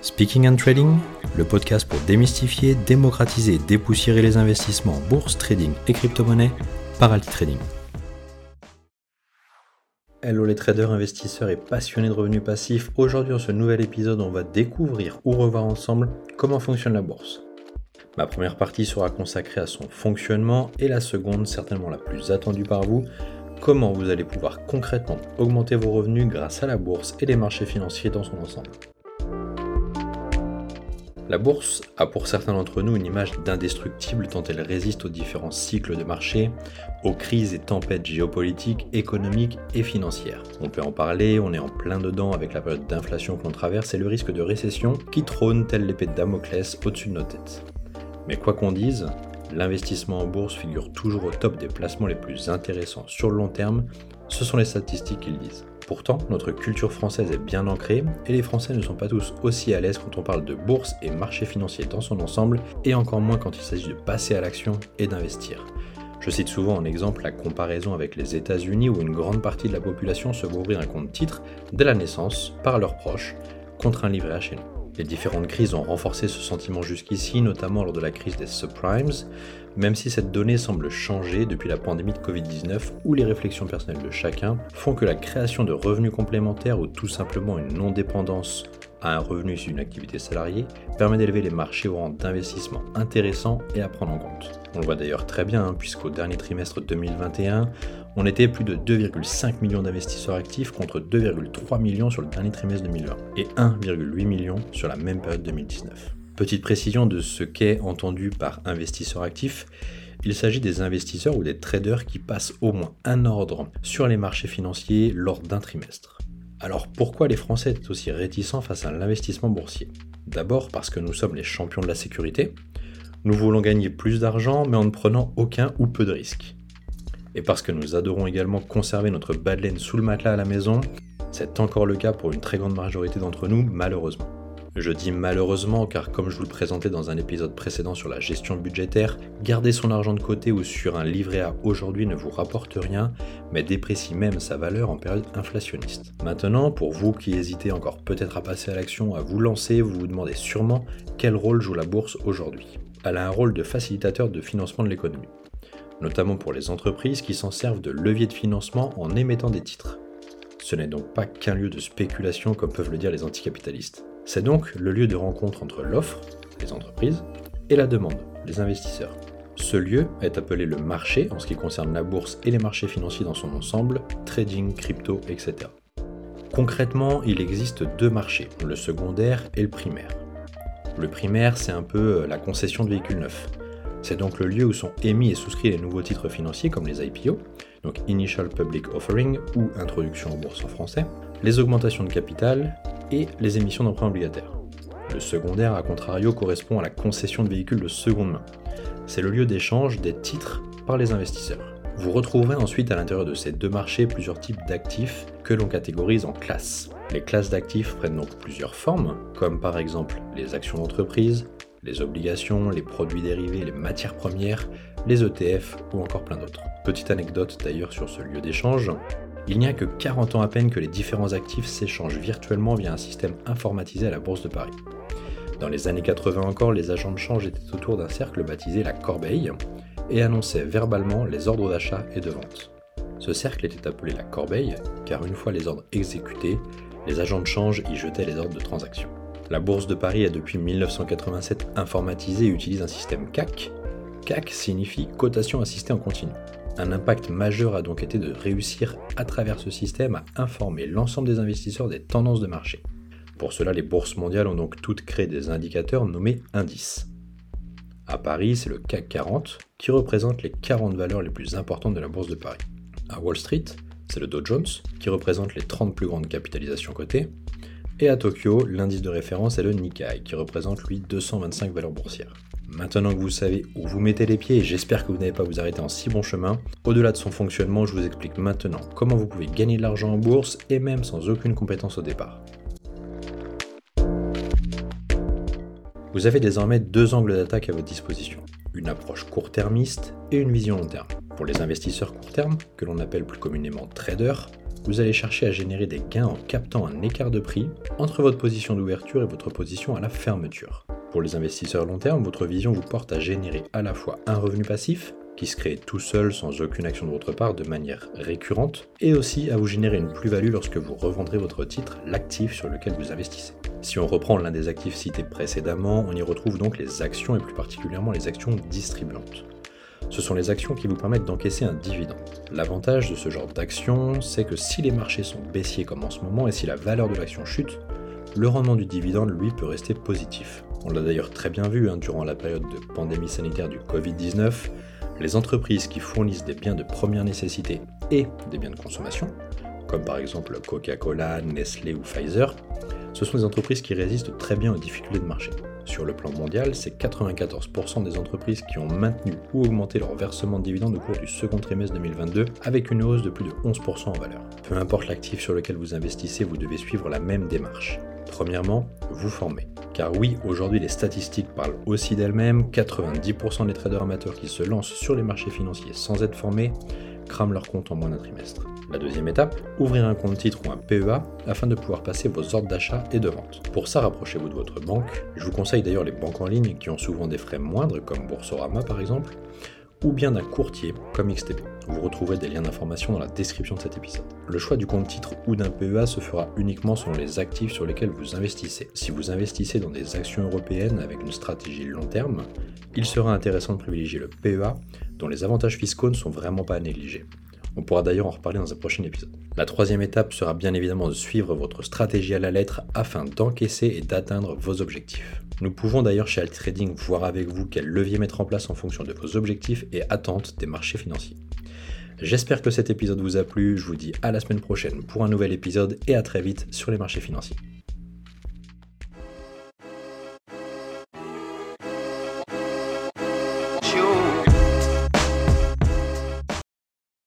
Speaking and Trading, le podcast pour démystifier, démocratiser dépoussiérer les investissements en bourse, trading et crypto-monnaie par Alti Trading. Hello les traders, investisseurs et passionnés de revenus passifs. Aujourd'hui dans ce nouvel épisode, on va découvrir ou revoir ensemble comment fonctionne la bourse. Ma première partie sera consacrée à son fonctionnement et la seconde, certainement la plus attendue par vous, comment vous allez pouvoir concrètement augmenter vos revenus grâce à la bourse et les marchés financiers dans son ensemble. La bourse a pour certains d'entre nous une image d'indestructible tant elle résiste aux différents cycles de marché, aux crises et tempêtes géopolitiques, économiques et financières. On peut en parler, on est en plein dedans avec la période d'inflation qu'on traverse et le risque de récession qui trône telle l'épée de Damoclès au-dessus de nos têtes. Mais quoi qu'on dise, l'investissement en bourse figure toujours au top des placements les plus intéressants sur le long terme, ce sont les statistiques qui le disent. Pourtant, notre culture française est bien ancrée et les Français ne sont pas tous aussi à l'aise quand on parle de bourse et marché financier dans son ensemble, et encore moins quand il s'agit de passer à l'action et d'investir. Je cite souvent en exemple la comparaison avec les États-Unis où une grande partie de la population se voit ouvrir un compte titre dès la naissance par leurs proches contre un livret A chez nous. Les différentes crises ont renforcé ce sentiment jusqu'ici, notamment lors de la crise des subprimes, même si cette donnée semble changer depuis la pandémie de Covid-19 où les réflexions personnelles de chacun font que la création de revenus complémentaires ou tout simplement une non-dépendance à un revenu issu d'une activité salariée permet d'élever les marchés au rang d'investissement intéressant et à prendre en compte. On le voit d'ailleurs très bien, hein, puisqu'au dernier trimestre 2021, on était plus de 2,5 millions d'investisseurs actifs contre 2,3 millions sur le dernier trimestre 2020 et 1,8 million sur la même période 2019. Petite précision de ce qu'est entendu par investisseur actif, il s'agit des investisseurs ou des traders qui passent au moins un ordre sur les marchés financiers lors d'un trimestre. Alors pourquoi les Français sont aussi réticents face à l'investissement boursier? D'abord parce que nous sommes les champions de la sécurité, nous voulons gagner plus d'argent mais en ne prenant aucun ou peu de risques. Et parce que nous adorons également conserver notre bas de sous le matelas à la maison, c'est encore le cas pour une très grande majorité d'entre nous, malheureusement. Je dis malheureusement car comme je vous le présentais dans un épisode précédent sur la gestion budgétaire, garder son argent de côté ou sur un livret A aujourd'hui ne vous rapporte rien, mais déprécie même sa valeur en période inflationniste. Maintenant, pour vous qui hésitez encore peut-être à passer à l'action, à vous lancer, vous vous demandez sûrement quel rôle joue la bourse aujourd'hui. Elle a un rôle de facilitateur de financement de l'économie notamment pour les entreprises qui s'en servent de levier de financement en émettant des titres. Ce n'est donc pas qu'un lieu de spéculation comme peuvent le dire les anticapitalistes. C'est donc le lieu de rencontre entre l'offre, les entreprises, et la demande, les investisseurs. Ce lieu est appelé le marché en ce qui concerne la bourse et les marchés financiers dans son ensemble, trading, crypto, etc. Concrètement, il existe deux marchés, le secondaire et le primaire. Le primaire, c'est un peu la concession de véhicules neufs. C'est donc le lieu où sont émis et souscrits les nouveaux titres financiers comme les IPO, donc Initial Public Offering ou Introduction en bourse en français, les augmentations de capital et les émissions d'emprunts obligataires. Le secondaire, à contrario, correspond à la concession de véhicules de seconde main. C'est le lieu d'échange des titres par les investisseurs. Vous retrouverez ensuite à l'intérieur de ces deux marchés plusieurs types d'actifs que l'on catégorise en classes. Les classes d'actifs prennent donc plusieurs formes, comme par exemple les actions d'entreprise, les obligations, les produits dérivés, les matières premières, les ETF ou encore plein d'autres. Petite anecdote d'ailleurs sur ce lieu d'échange, il n'y a que 40 ans à peine que les différents actifs s'échangent virtuellement via un système informatisé à la Bourse de Paris. Dans les années 80 encore, les agents de change étaient autour d'un cercle baptisé la corbeille et annonçaient verbalement les ordres d'achat et de vente. Ce cercle était appelé la corbeille car une fois les ordres exécutés, les agents de change y jetaient les ordres de transaction. La Bourse de Paris est depuis 1987 informatisée et utilise un système CAC. CAC signifie cotation assistée en continu. Un impact majeur a donc été de réussir à travers ce système à informer l'ensemble des investisseurs des tendances de marché. Pour cela, les bourses mondiales ont donc toutes créé des indicateurs nommés indices. À Paris, c'est le CAC 40 qui représente les 40 valeurs les plus importantes de la bourse de Paris. À Wall Street, c'est le Dow Jones qui représente les 30 plus grandes capitalisations cotées. Et à Tokyo, l'indice de référence est le Nikkei, qui représente lui 225 valeurs boursières. Maintenant que vous savez où vous mettez les pieds, j'espère que vous n'allez pas vous arrêter en si bon chemin, au-delà de son fonctionnement, je vous explique maintenant comment vous pouvez gagner de l'argent en bourse et même sans aucune compétence au départ. Vous avez désormais deux angles d'attaque à votre disposition, une approche court-termiste et une vision long terme. Pour les investisseurs court terme, que l'on appelle plus communément traders, vous allez chercher à générer des gains en captant un écart de prix entre votre position d'ouverture et votre position à la fermeture. Pour les investisseurs long terme, votre vision vous porte à générer à la fois un revenu passif, qui se crée tout seul sans aucune action de votre part de manière récurrente, et aussi à vous générer une plus-value lorsque vous revendrez votre titre, l'actif sur lequel vous investissez. Si on reprend l'un des actifs cités précédemment, on y retrouve donc les actions et plus particulièrement les actions distribuantes. Ce sont les actions qui vous permettent d'encaisser un dividende. L'avantage de ce genre d'action, c'est que si les marchés sont baissiers comme en ce moment et si la valeur de l'action chute, le rendement du dividende, lui, peut rester positif. On l'a d'ailleurs très bien vu hein, durant la période de pandémie sanitaire du Covid-19, les entreprises qui fournissent des biens de première nécessité et des biens de consommation, comme par exemple Coca-Cola, Nestlé ou Pfizer, ce sont des entreprises qui résistent très bien aux difficultés de marché. Sur le plan mondial, c'est 94% des entreprises qui ont maintenu ou augmenté leur versement de dividendes au cours du second trimestre 2022 avec une hausse de plus de 11% en valeur. Peu importe l'actif sur lequel vous investissez, vous devez suivre la même démarche. Premièrement, vous former. Car oui, aujourd'hui les statistiques parlent aussi d'elles-mêmes, 90% des traders amateurs qui se lancent sur les marchés financiers sans être formés crament leur compte en moins d'un trimestre. La deuxième étape, ouvrir un compte titre ou un PEA afin de pouvoir passer vos ordres d'achat et de vente. Pour ça, rapprochez-vous de votre banque. Je vous conseille d'ailleurs les banques en ligne qui ont souvent des frais moindres, comme Boursorama par exemple, ou bien d'un courtier comme XTB. Vous retrouverez des liens d'information dans la description de cet épisode. Le choix du compte titre ou d'un PEA se fera uniquement selon les actifs sur lesquels vous investissez. Si vous investissez dans des actions européennes avec une stratégie long terme, il sera intéressant de privilégier le PEA dont les avantages fiscaux ne sont vraiment pas à négliger. On pourra d'ailleurs en reparler dans un prochain épisode. La troisième étape sera bien évidemment de suivre votre stratégie à la lettre afin d'encaisser et d'atteindre vos objectifs. Nous pouvons d'ailleurs chez Trading voir avec vous quel levier mettre en place en fonction de vos objectifs et attentes des marchés financiers. J'espère que cet épisode vous a plu, je vous dis à la semaine prochaine pour un nouvel épisode et à très vite sur les marchés financiers.